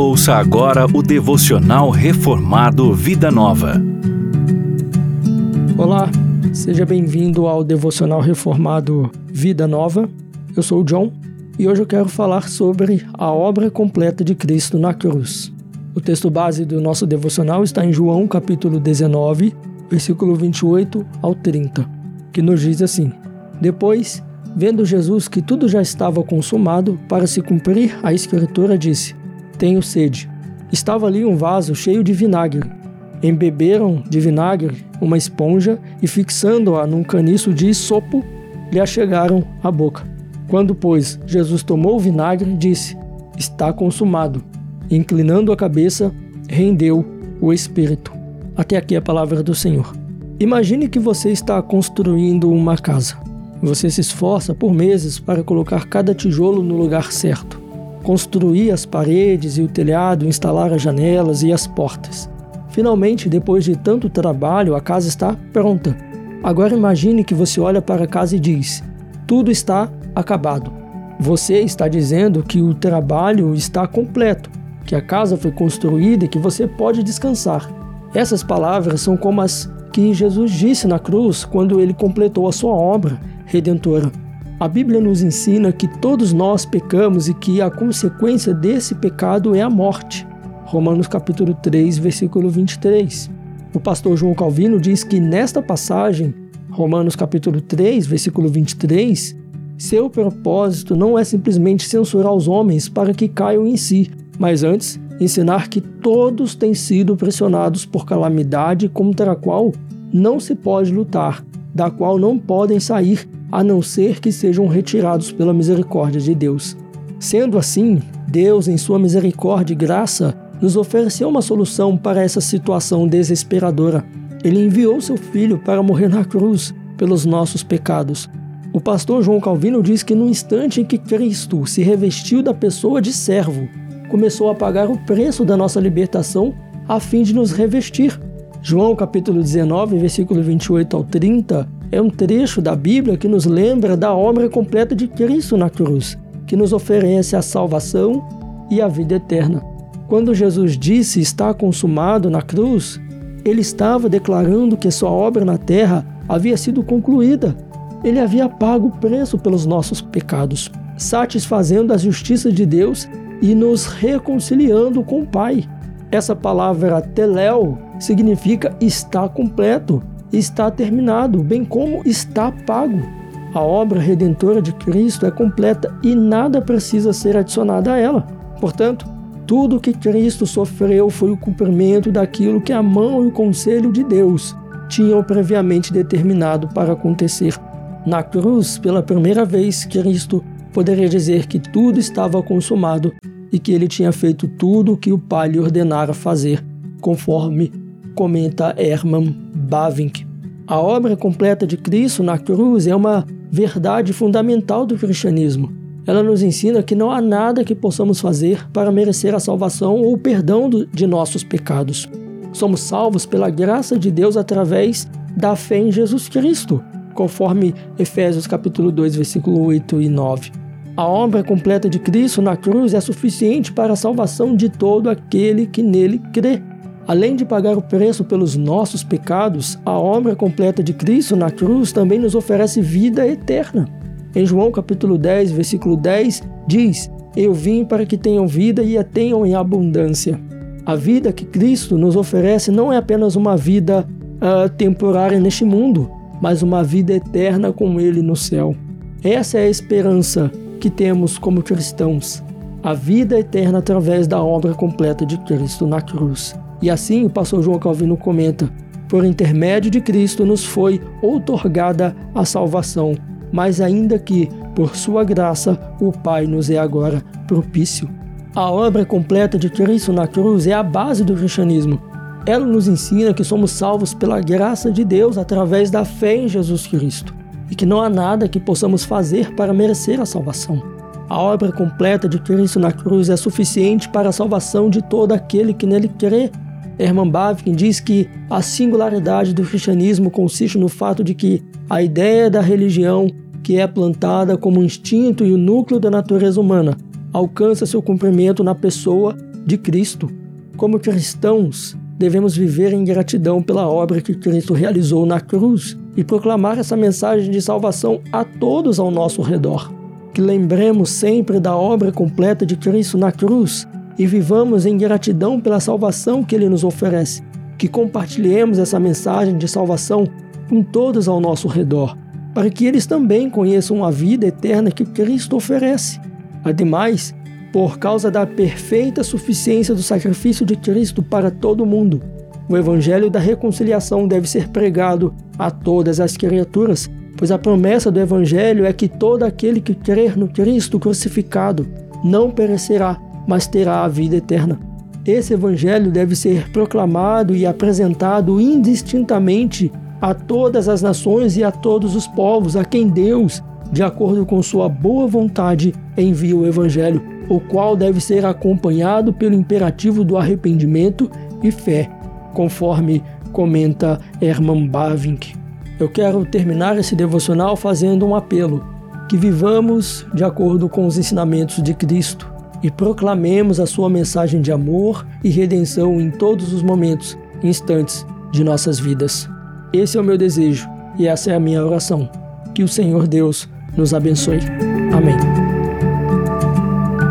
Ouça agora o devocional reformado Vida Nova. Olá, seja bem-vindo ao devocional reformado Vida Nova. Eu sou o John e hoje eu quero falar sobre a obra completa de Cristo na cruz. O texto base do nosso devocional está em João capítulo 19, versículo 28 ao 30, que nos diz assim: Depois, vendo Jesus que tudo já estava consumado, para se cumprir a escritura, disse: tenho sede. Estava ali um vaso cheio de vinagre. Embeberam de vinagre uma esponja e, fixando-a num caniço de sopo, lhe achegaram a boca. Quando, pois, Jesus tomou o vinagre, disse: Está consumado. Inclinando a cabeça, rendeu o espírito. Até aqui a palavra do Senhor. Imagine que você está construindo uma casa. Você se esforça por meses para colocar cada tijolo no lugar certo construir as paredes e o telhado, instalar as janelas e as portas. Finalmente, depois de tanto trabalho, a casa está pronta. Agora imagine que você olha para a casa e diz: tudo está acabado. Você está dizendo que o trabalho está completo, que a casa foi construída e que você pode descansar. Essas palavras são como as que Jesus disse na cruz quando ele completou a sua obra redentora. A Bíblia nos ensina que todos nós pecamos e que a consequência desse pecado é a morte. Romanos capítulo 3, versículo 23. O pastor João Calvino diz que nesta passagem, Romanos capítulo 3, versículo 23, seu propósito não é simplesmente censurar os homens para que caiam em si, mas antes ensinar que todos têm sido pressionados por calamidade contra a qual não se pode lutar, da qual não podem sair a não ser que sejam retirados pela misericórdia de Deus. Sendo assim, Deus, em sua misericórdia e graça, nos ofereceu uma solução para essa situação desesperadora. Ele enviou seu filho para morrer na cruz pelos nossos pecados. O pastor João Calvino diz que no instante em que Cristo se revestiu da pessoa de servo, começou a pagar o preço da nossa libertação a fim de nos revestir. João capítulo 19, versículo 28 ao 30, é um trecho da Bíblia que nos lembra da obra completa de Cristo na cruz, que nos oferece a salvação e a vida eterna. Quando Jesus disse está consumado na cruz, ele estava declarando que sua obra na terra havia sido concluída. Ele havia pago o preço pelos nossos pecados, satisfazendo a justiça de Deus e nos reconciliando com o Pai. Essa palavra teléu significa está completo, está terminado, bem como está pago. A obra redentora de Cristo é completa e nada precisa ser adicionado a ela. Portanto, tudo que Cristo sofreu foi o cumprimento daquilo que a mão e o conselho de Deus tinham previamente determinado para acontecer. Na cruz, pela primeira vez, Cristo poderia dizer que tudo estava consumado e que ele tinha feito tudo o que o Pai lhe ordenara fazer, conforme comenta Hermann Bavinck. A obra completa de Cristo na cruz é uma verdade fundamental do cristianismo. Ela nos ensina que não há nada que possamos fazer para merecer a salvação ou o perdão de nossos pecados. Somos salvos pela graça de Deus através da fé em Jesus Cristo, conforme Efésios capítulo 2, versículo 8 e 9. A obra completa de Cristo na cruz é suficiente para a salvação de todo aquele que nele crê. Além de pagar o preço pelos nossos pecados, a obra completa de Cristo na cruz também nos oferece vida eterna. Em João capítulo 10, versículo 10, diz: Eu vim para que tenham vida e a tenham em abundância. A vida que Cristo nos oferece não é apenas uma vida uh, temporária neste mundo, mas uma vida eterna com Ele no céu. Essa é a esperança que temos como cristãos, a vida eterna através da obra completa de Cristo na cruz. E assim o pastor João Calvino comenta: por intermédio de Cristo nos foi outorgada a salvação, mas ainda que, por sua graça, o Pai nos é agora propício. A obra completa de Cristo na cruz é a base do cristianismo. Ela nos ensina que somos salvos pela graça de Deus através da fé em Jesus Cristo e que não há nada que possamos fazer para merecer a salvação. A obra completa de Cristo na cruz é suficiente para a salvação de todo aquele que nele crê Herman Bavinck diz que a singularidade do cristianismo consiste no fato de que a ideia da religião, que é plantada como instinto e o núcleo da natureza humana, alcança seu cumprimento na pessoa de Cristo. Como cristãos, devemos viver em gratidão pela obra que Cristo realizou na cruz e proclamar essa mensagem de salvação a todos ao nosso redor. Que lembremos sempre da obra completa de Cristo na cruz e vivamos em gratidão pela salvação que Ele nos oferece. Que compartilhemos essa mensagem de salvação com todos ao nosso redor, para que eles também conheçam a vida eterna que Cristo oferece. Ademais, por causa da perfeita suficiência do sacrifício de Cristo para todo mundo. O Evangelho da reconciliação deve ser pregado a todas as criaturas, pois a promessa do Evangelho é que todo aquele que crer no Cristo crucificado não perecerá, mas terá a vida eterna. Esse Evangelho deve ser proclamado e apresentado indistintamente a todas as nações e a todos os povos a quem Deus, de acordo com sua boa vontade, envia o Evangelho o qual deve ser acompanhado pelo imperativo do arrependimento e fé, conforme comenta Herman Bavinck. Eu quero terminar esse devocional fazendo um apelo: que vivamos de acordo com os ensinamentos de Cristo e proclamemos a sua mensagem de amor e redenção em todos os momentos, instantes de nossas vidas. Esse é o meu desejo e essa é a minha oração. Que o Senhor Deus nos abençoe. Amém.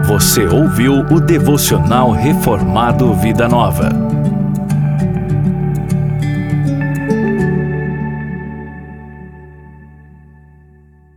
Você ouviu o devocional Reformado Vida Nova.